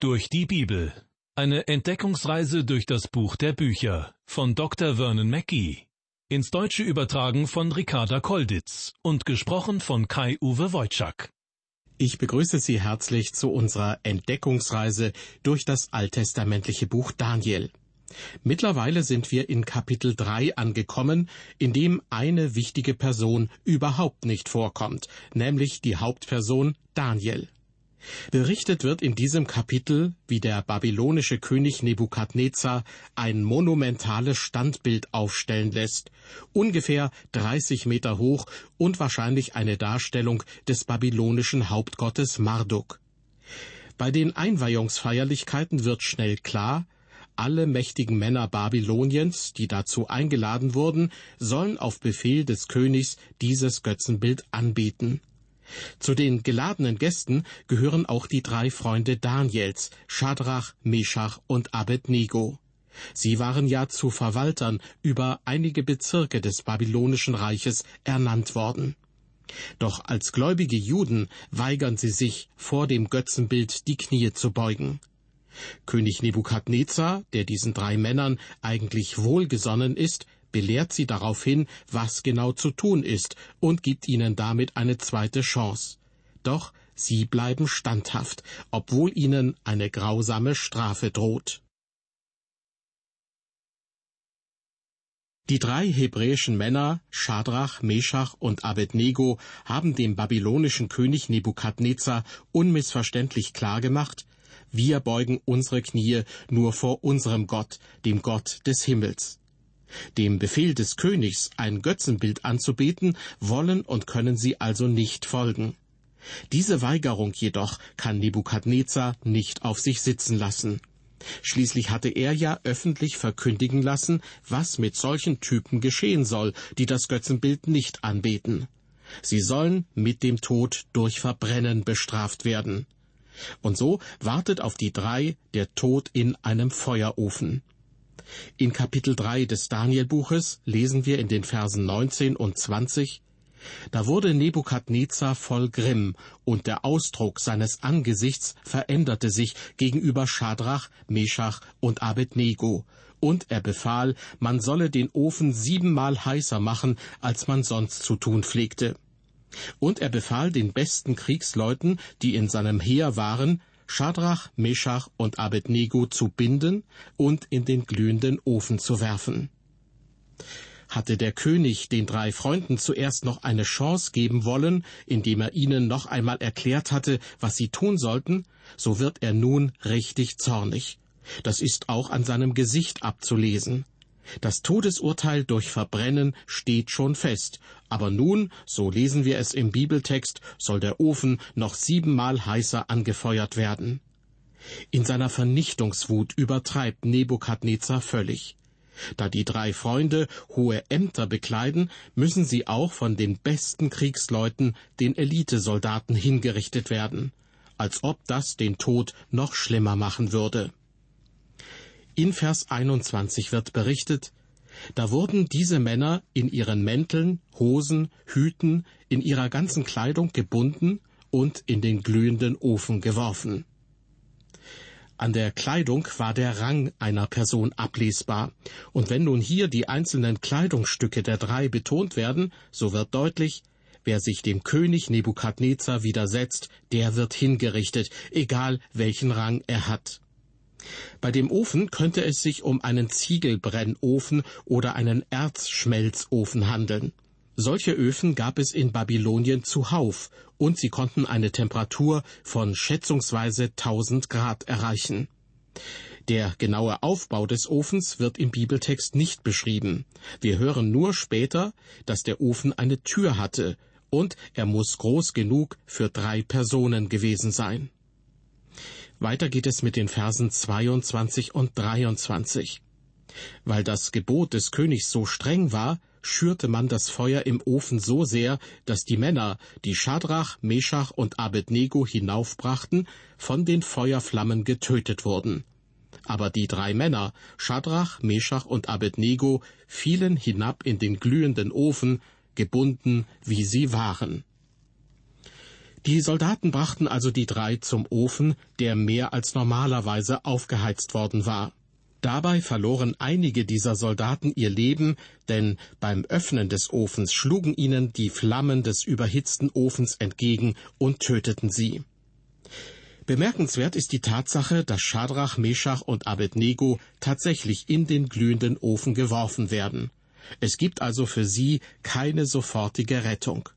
Durch die Bibel. Eine Entdeckungsreise durch das Buch der Bücher von Dr. Vernon Mackey. Ins Deutsche übertragen von Ricarda Kolditz und gesprochen von Kai-Uwe Wojczak. Ich begrüße Sie herzlich zu unserer Entdeckungsreise durch das alttestamentliche Buch Daniel. Mittlerweile sind wir in Kapitel 3 angekommen, in dem eine wichtige Person überhaupt nicht vorkommt, nämlich die Hauptperson Daniel. Berichtet wird in diesem Kapitel, wie der babylonische König Nebukadnezar ein monumentales Standbild aufstellen lässt, ungefähr 30 Meter hoch und wahrscheinlich eine Darstellung des babylonischen Hauptgottes Marduk. Bei den Einweihungsfeierlichkeiten wird schnell klar, alle mächtigen Männer Babyloniens, die dazu eingeladen wurden, sollen auf Befehl des Königs dieses Götzenbild anbeten. Zu den geladenen Gästen gehören auch die drei Freunde Daniels, Schadrach, Meschach und Abednego. Sie waren ja zu Verwaltern über einige Bezirke des babylonischen Reiches ernannt worden. Doch als gläubige Juden weigern sie sich, vor dem Götzenbild die Knie zu beugen. König Nebukadnezar, der diesen drei Männern eigentlich wohlgesonnen ist, belehrt sie darauf hin, was genau zu tun ist und gibt ihnen damit eine zweite Chance. Doch sie bleiben standhaft, obwohl ihnen eine grausame Strafe droht. Die drei hebräischen Männer, Schadrach, Meschach und Abednego, haben dem babylonischen König Nebukadnezar unmissverständlich klargemacht, wir beugen unsere Knie nur vor unserem Gott, dem Gott des Himmels. Dem Befehl des Königs, ein Götzenbild anzubeten, wollen und können sie also nicht folgen. Diese Weigerung jedoch kann Nebukadnezar nicht auf sich sitzen lassen. Schließlich hatte er ja öffentlich verkündigen lassen, was mit solchen Typen geschehen soll, die das Götzenbild nicht anbeten. Sie sollen mit dem Tod durch Verbrennen bestraft werden. Und so wartet auf die drei der Tod in einem Feuerofen. In Kapitel 3 des Danielbuches lesen wir in den Versen 19 und 20, da wurde Nebukadnezar voll Grimm, und der Ausdruck seines Angesichts veränderte sich gegenüber Schadrach, Meschach und Abednego, und er befahl, man solle den Ofen siebenmal heißer machen, als man sonst zu tun pflegte. Und er befahl den besten Kriegsleuten, die in seinem Heer waren, Schadrach, Meschach und Abednego zu binden und in den glühenden Ofen zu werfen. Hatte der König den drei Freunden zuerst noch eine Chance geben wollen, indem er ihnen noch einmal erklärt hatte, was sie tun sollten, so wird er nun richtig zornig. Das ist auch an seinem Gesicht abzulesen. Das Todesurteil durch Verbrennen steht schon fest, aber nun, so lesen wir es im Bibeltext, soll der Ofen noch siebenmal heißer angefeuert werden. In seiner Vernichtungswut übertreibt Nebukadnezar völlig. Da die drei Freunde hohe Ämter bekleiden, müssen sie auch von den besten Kriegsleuten, den Elitesoldaten, hingerichtet werden, als ob das den Tod noch schlimmer machen würde. In Vers 21 wird berichtet, da wurden diese Männer in ihren Mänteln, Hosen, Hüten, in ihrer ganzen Kleidung gebunden und in den glühenden Ofen geworfen. An der Kleidung war der Rang einer Person ablesbar, und wenn nun hier die einzelnen Kleidungsstücke der drei betont werden, so wird deutlich, wer sich dem König Nebukadnezar widersetzt, der wird hingerichtet, egal welchen Rang er hat. Bei dem Ofen könnte es sich um einen Ziegelbrennofen oder einen Erzschmelzofen handeln. Solche Öfen gab es in Babylonien zuhauf, und sie konnten eine Temperatur von schätzungsweise 1000 Grad erreichen. Der genaue Aufbau des Ofens wird im Bibeltext nicht beschrieben. Wir hören nur später, dass der Ofen eine Tür hatte, und er muss groß genug für drei Personen gewesen sein. Weiter geht es mit den Versen 22 und 23. Weil das Gebot des Königs so streng war, schürte man das Feuer im Ofen so sehr, dass die Männer, die Schadrach, Meschach und Abednego hinaufbrachten, von den Feuerflammen getötet wurden. Aber die drei Männer, Schadrach, Meschach und Abednego, fielen hinab in den glühenden Ofen, gebunden, wie sie waren. Die Soldaten brachten also die drei zum Ofen, der mehr als normalerweise aufgeheizt worden war. Dabei verloren einige dieser Soldaten ihr Leben, denn beim Öffnen des Ofens schlugen ihnen die Flammen des überhitzten Ofens entgegen und töteten sie. Bemerkenswert ist die Tatsache, dass Schadrach, Meschach und Abednego tatsächlich in den glühenden Ofen geworfen werden. Es gibt also für sie keine sofortige Rettung.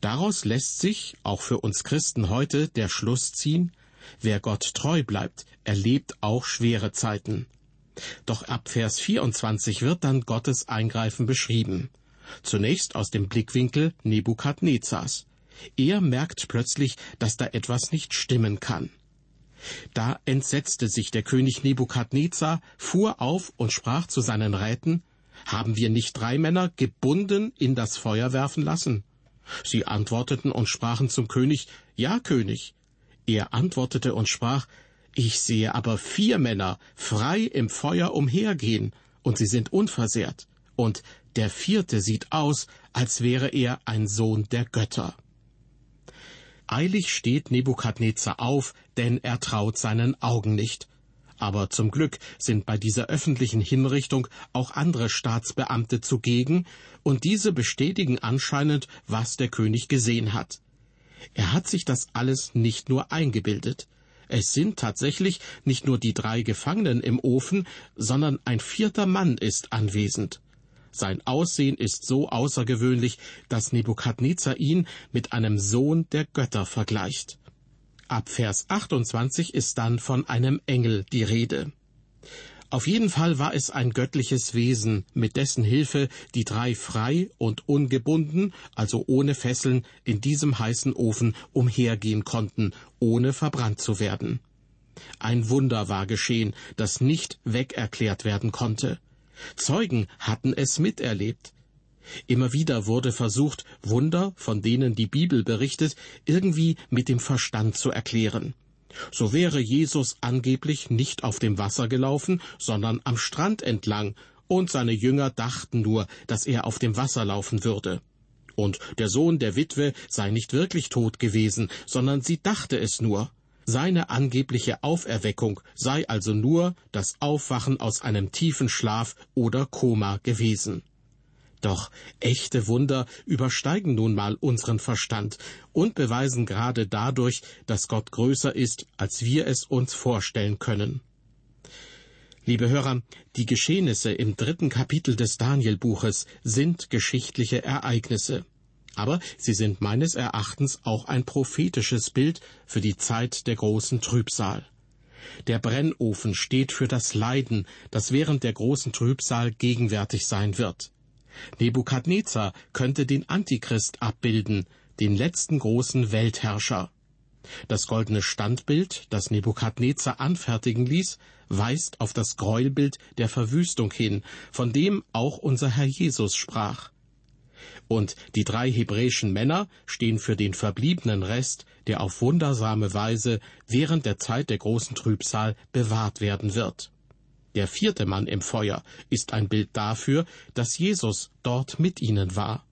Daraus lässt sich, auch für uns Christen heute, der Schluss ziehen, wer Gott treu bleibt, erlebt auch schwere Zeiten. Doch ab Vers 24 wird dann Gottes Eingreifen beschrieben. Zunächst aus dem Blickwinkel Nebukadnezars. Er merkt plötzlich, dass da etwas nicht stimmen kann. Da entsetzte sich der König Nebukadnezar, fuhr auf und sprach zu seinen Räten, Haben wir nicht drei Männer gebunden in das Feuer werfen lassen? Sie antworteten und sprachen zum König, Ja, König. Er antwortete und sprach, Ich sehe aber vier Männer frei im Feuer umhergehen, und sie sind unversehrt, und der vierte sieht aus, als wäre er ein Sohn der Götter. Eilig steht Nebukadnezar auf, denn er traut seinen Augen nicht. Aber zum Glück sind bei dieser öffentlichen Hinrichtung auch andere Staatsbeamte zugegen, und diese bestätigen anscheinend, was der König gesehen hat. Er hat sich das alles nicht nur eingebildet. Es sind tatsächlich nicht nur die drei Gefangenen im Ofen, sondern ein vierter Mann ist anwesend. Sein Aussehen ist so außergewöhnlich, dass Nebukadnezar ihn mit einem Sohn der Götter vergleicht. Ab Vers 28 ist dann von einem Engel die Rede. Auf jeden Fall war es ein göttliches Wesen, mit dessen Hilfe die drei frei und ungebunden, also ohne Fesseln, in diesem heißen Ofen umhergehen konnten, ohne verbrannt zu werden. Ein Wunder war geschehen, das nicht wegerklärt werden konnte. Zeugen hatten es miterlebt. Immer wieder wurde versucht, Wunder, von denen die Bibel berichtet, irgendwie mit dem Verstand zu erklären. So wäre Jesus angeblich nicht auf dem Wasser gelaufen, sondern am Strand entlang, und seine Jünger dachten nur, dass er auf dem Wasser laufen würde. Und der Sohn der Witwe sei nicht wirklich tot gewesen, sondern sie dachte es nur. Seine angebliche Auferweckung sei also nur das Aufwachen aus einem tiefen Schlaf oder Koma gewesen. Doch echte Wunder übersteigen nun mal unseren Verstand und beweisen gerade dadurch, dass Gott größer ist, als wir es uns vorstellen können. Liebe Hörer, die Geschehnisse im dritten Kapitel des Danielbuches sind geschichtliche Ereignisse aber sie sind meines Erachtens auch ein prophetisches Bild für die Zeit der großen Trübsal. Der Brennofen steht für das Leiden, das während der großen Trübsal gegenwärtig sein wird. Nebukadnezar könnte den Antichrist abbilden, den letzten großen Weltherrscher. Das goldene Standbild, das Nebukadnezar anfertigen ließ, weist auf das Gräuelbild der Verwüstung hin, von dem auch unser Herr Jesus sprach. Und die drei hebräischen Männer stehen für den verbliebenen Rest, der auf wundersame Weise während der Zeit der großen Trübsal bewahrt werden wird. Der vierte Mann im Feuer ist ein Bild dafür, dass Jesus dort mit ihnen war.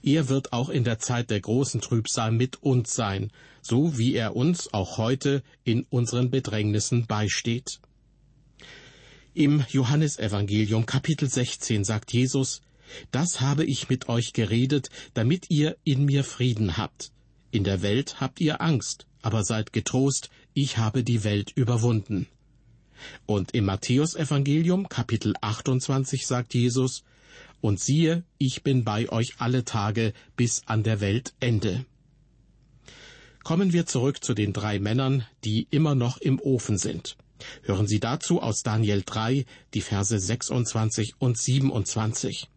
Er wird auch in der Zeit der großen Trübsal mit uns sein, so wie er uns auch heute in unseren Bedrängnissen beisteht. Im Johannesevangelium Kapitel 16 sagt Jesus, das habe ich mit euch geredet, damit ihr in mir Frieden habt. In der Welt habt ihr Angst, aber seid getrost, ich habe die Welt überwunden. Und im Matthäusevangelium Kapitel 28 sagt Jesus, Und siehe, ich bin bei euch alle Tage bis an der Weltende. Kommen wir zurück zu den drei Männern, die immer noch im Ofen sind. Hören Sie dazu aus Daniel 3 die Verse 26 und 27.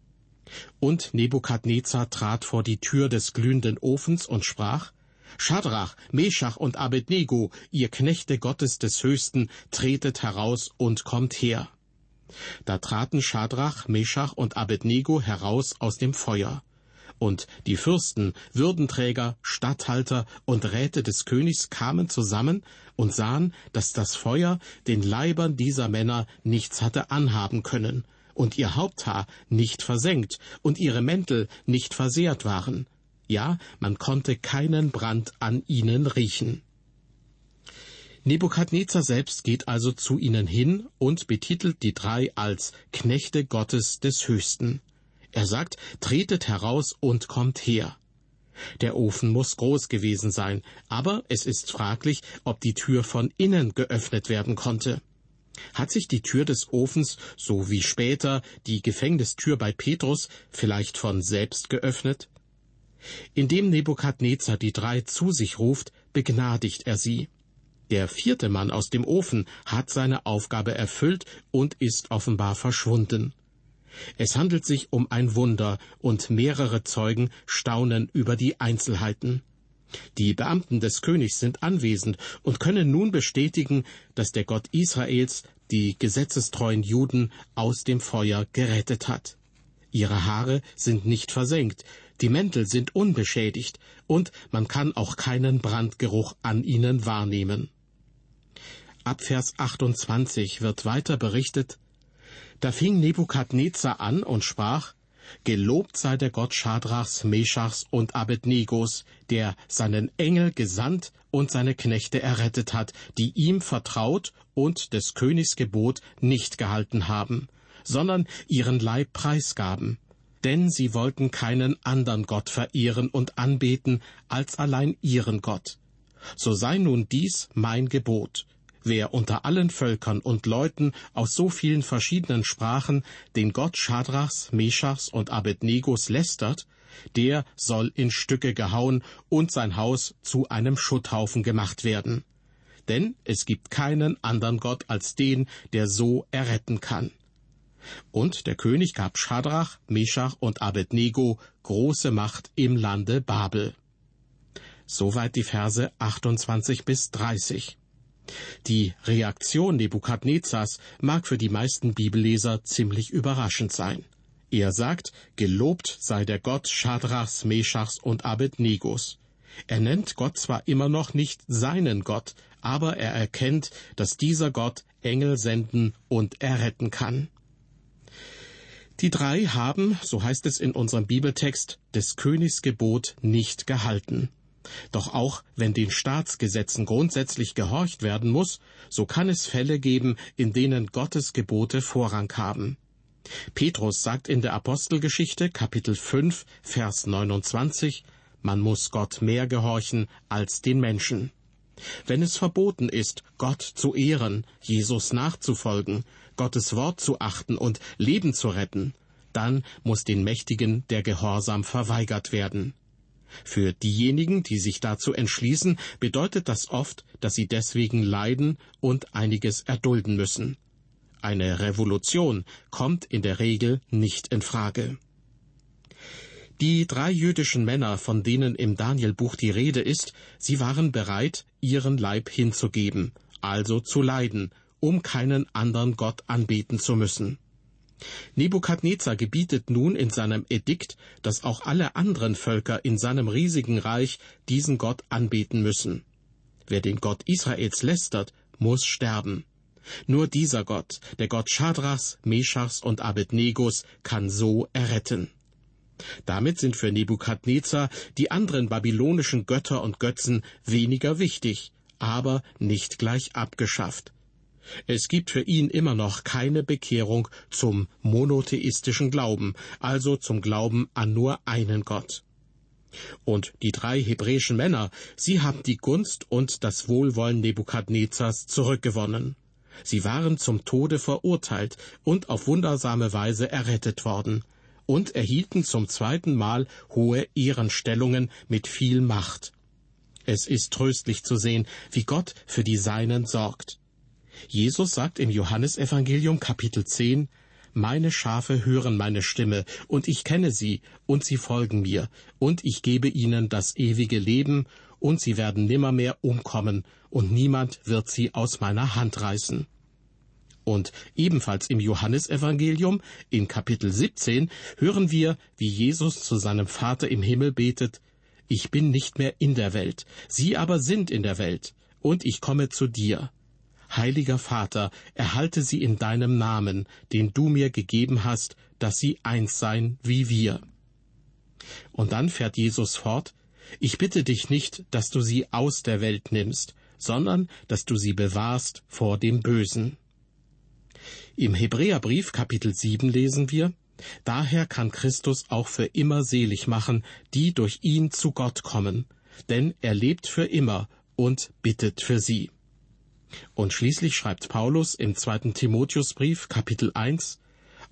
Und Nebukadnezar trat vor die Tür des glühenden Ofens und sprach, Schadrach, Meschach und Abednego, ihr Knechte Gottes des Höchsten, tretet heraus und kommt her. Da traten Schadrach, Meschach und Abednego heraus aus dem Feuer. Und die Fürsten, Würdenträger, Statthalter und Räte des Königs kamen zusammen und sahen, dass das Feuer den Leibern dieser Männer nichts hatte anhaben können, und ihr Haupthaar nicht versenkt und ihre Mäntel nicht versehrt waren. Ja, man konnte keinen Brand an ihnen riechen. Nebukadnezar selbst geht also zu ihnen hin und betitelt die drei als Knechte Gottes des Höchsten. Er sagt, tretet heraus und kommt her. Der Ofen muss groß gewesen sein, aber es ist fraglich, ob die Tür von innen geöffnet werden konnte. Hat sich die Tür des Ofens, so wie später die Gefängnistür bei Petrus, vielleicht von selbst geöffnet? Indem Nebukadnezar die drei zu sich ruft, begnadigt er sie. Der vierte Mann aus dem Ofen hat seine Aufgabe erfüllt und ist offenbar verschwunden. Es handelt sich um ein Wunder, und mehrere Zeugen staunen über die Einzelheiten. Die Beamten des Königs sind anwesend und können nun bestätigen, dass der Gott Israels die gesetzestreuen Juden aus dem Feuer gerettet hat. Ihre Haare sind nicht versenkt, die Mäntel sind unbeschädigt, und man kann auch keinen Brandgeruch an ihnen wahrnehmen. Ab Vers 28 wird weiter berichtet, da fing Nebukadnezar an und sprach, Gelobt sei der Gott Schadrachs, Meschachs und Abednegos, der seinen Engel gesandt und seine Knechte errettet hat, die ihm vertraut und des Königs Gebot nicht gehalten haben, sondern ihren Leib preisgaben. Denn sie wollten keinen andern Gott verehren und anbeten als allein ihren Gott. So sei nun dies mein Gebot. Wer unter allen Völkern und Leuten aus so vielen verschiedenen Sprachen den Gott Schadrachs, Meschachs und Abednegos lästert, der soll in Stücke gehauen und sein Haus zu einem Schutthaufen gemacht werden. Denn es gibt keinen anderen Gott als den, der so erretten kann. Und der König gab Schadrach, Meschach und Abednego große Macht im Lande Babel. Soweit die Verse 28 bis 30. Die Reaktion Nebukadnezars mag für die meisten Bibelleser ziemlich überraschend sein. Er sagt, gelobt sei der Gott Schadrachs, Meschachs und Abednegos. Er nennt Gott zwar immer noch nicht seinen Gott, aber er erkennt, dass dieser Gott Engel senden und erretten kann. Die drei haben, so heißt es in unserem Bibeltext, des Königs Gebot nicht gehalten. Doch auch wenn den Staatsgesetzen grundsätzlich gehorcht werden muss, so kann es Fälle geben, in denen Gottes Gebote Vorrang haben. Petrus sagt in der Apostelgeschichte Kapitel 5 Vers 29, man muss Gott mehr gehorchen als den Menschen. Wenn es verboten ist, Gott zu ehren, Jesus nachzufolgen, Gottes Wort zu achten und Leben zu retten, dann muss den Mächtigen der Gehorsam verweigert werden. Für diejenigen, die sich dazu entschließen, bedeutet das oft, dass sie deswegen leiden und einiges erdulden müssen. Eine Revolution kommt in der Regel nicht in Frage. Die drei jüdischen Männer, von denen im Danielbuch die Rede ist, sie waren bereit, ihren Leib hinzugeben, also zu leiden, um keinen anderen Gott anbeten zu müssen. Nebukadnezar gebietet nun in seinem Edikt, dass auch alle anderen Völker in seinem riesigen Reich diesen Gott anbeten müssen. Wer den Gott Israels lästert, muss sterben. Nur dieser Gott, der Gott Schadrachs, Meschachs und Abednegos, kann so erretten. Damit sind für Nebukadnezar die anderen babylonischen Götter und Götzen weniger wichtig, aber nicht gleich abgeschafft. Es gibt für ihn immer noch keine Bekehrung zum monotheistischen Glauben, also zum Glauben an nur einen Gott. Und die drei hebräischen Männer, sie haben die Gunst und das Wohlwollen Nebukadnezars zurückgewonnen. Sie waren zum Tode verurteilt und auf wundersame Weise errettet worden und erhielten zum zweiten Mal hohe Ehrenstellungen mit viel Macht. Es ist tröstlich zu sehen, wie Gott für die Seinen sorgt. Jesus sagt im Johannesevangelium Kapitel 10, Meine Schafe hören meine Stimme, und ich kenne sie, und sie folgen mir, und ich gebe ihnen das ewige Leben, und sie werden nimmermehr umkommen, und niemand wird sie aus meiner Hand reißen. Und ebenfalls im Johannesevangelium in Kapitel 17 hören wir, wie Jesus zu seinem Vater im Himmel betet, Ich bin nicht mehr in der Welt, sie aber sind in der Welt, und ich komme zu dir. Heiliger Vater, erhalte sie in deinem Namen, den du mir gegeben hast, dass sie eins seien wie wir. Und dann fährt Jesus fort, ich bitte dich nicht, dass du sie aus der Welt nimmst, sondern dass du sie bewahrst vor dem Bösen. Im Hebräerbrief Kapitel 7 lesen wir, Daher kann Christus auch für immer selig machen, die durch ihn zu Gott kommen, denn er lebt für immer und bittet für sie. Und schließlich schreibt Paulus im zweiten Timotheusbrief Kapitel 1,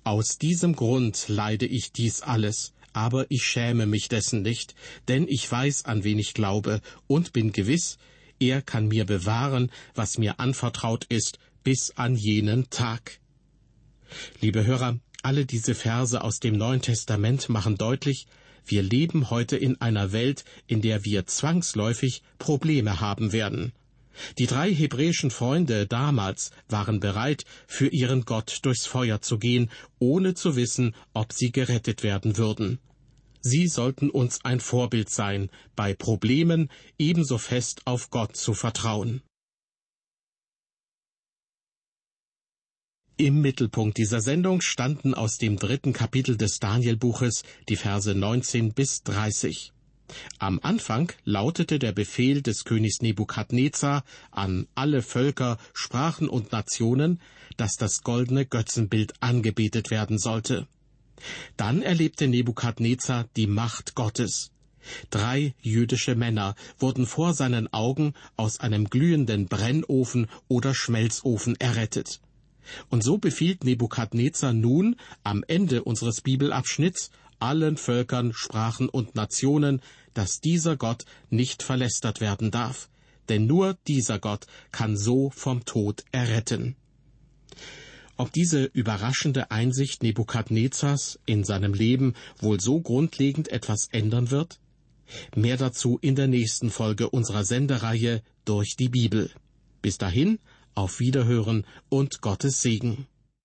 Aus diesem Grund leide ich dies alles, aber ich schäme mich dessen nicht, denn ich weiß, an wen ich glaube, und bin gewiss, er kann mir bewahren, was mir anvertraut ist, bis an jenen Tag. Liebe Hörer, alle diese Verse aus dem Neuen Testament machen deutlich, wir leben heute in einer Welt, in der wir zwangsläufig Probleme haben werden. Die drei hebräischen Freunde damals waren bereit, für ihren Gott durchs Feuer zu gehen, ohne zu wissen, ob sie gerettet werden würden. Sie sollten uns ein Vorbild sein, bei Problemen ebenso fest auf Gott zu vertrauen. Im Mittelpunkt dieser Sendung standen aus dem dritten Kapitel des Danielbuches die Verse 19 bis 30. Am Anfang lautete der Befehl des Königs Nebukadnezar an alle Völker, Sprachen und Nationen, dass das goldene Götzenbild angebetet werden sollte. Dann erlebte Nebukadnezar die Macht Gottes. Drei jüdische Männer wurden vor seinen Augen aus einem glühenden Brennofen oder Schmelzofen errettet. Und so befiehlt Nebukadnezar nun am Ende unseres Bibelabschnitts allen Völkern, Sprachen und Nationen, dass dieser Gott nicht verlästert werden darf, denn nur dieser Gott kann so vom Tod erretten. Ob diese überraschende Einsicht Nebukadnezars in seinem Leben wohl so grundlegend etwas ändern wird? Mehr dazu in der nächsten Folge unserer Sendereihe durch die Bibel. Bis dahin, auf Wiederhören und Gottes Segen.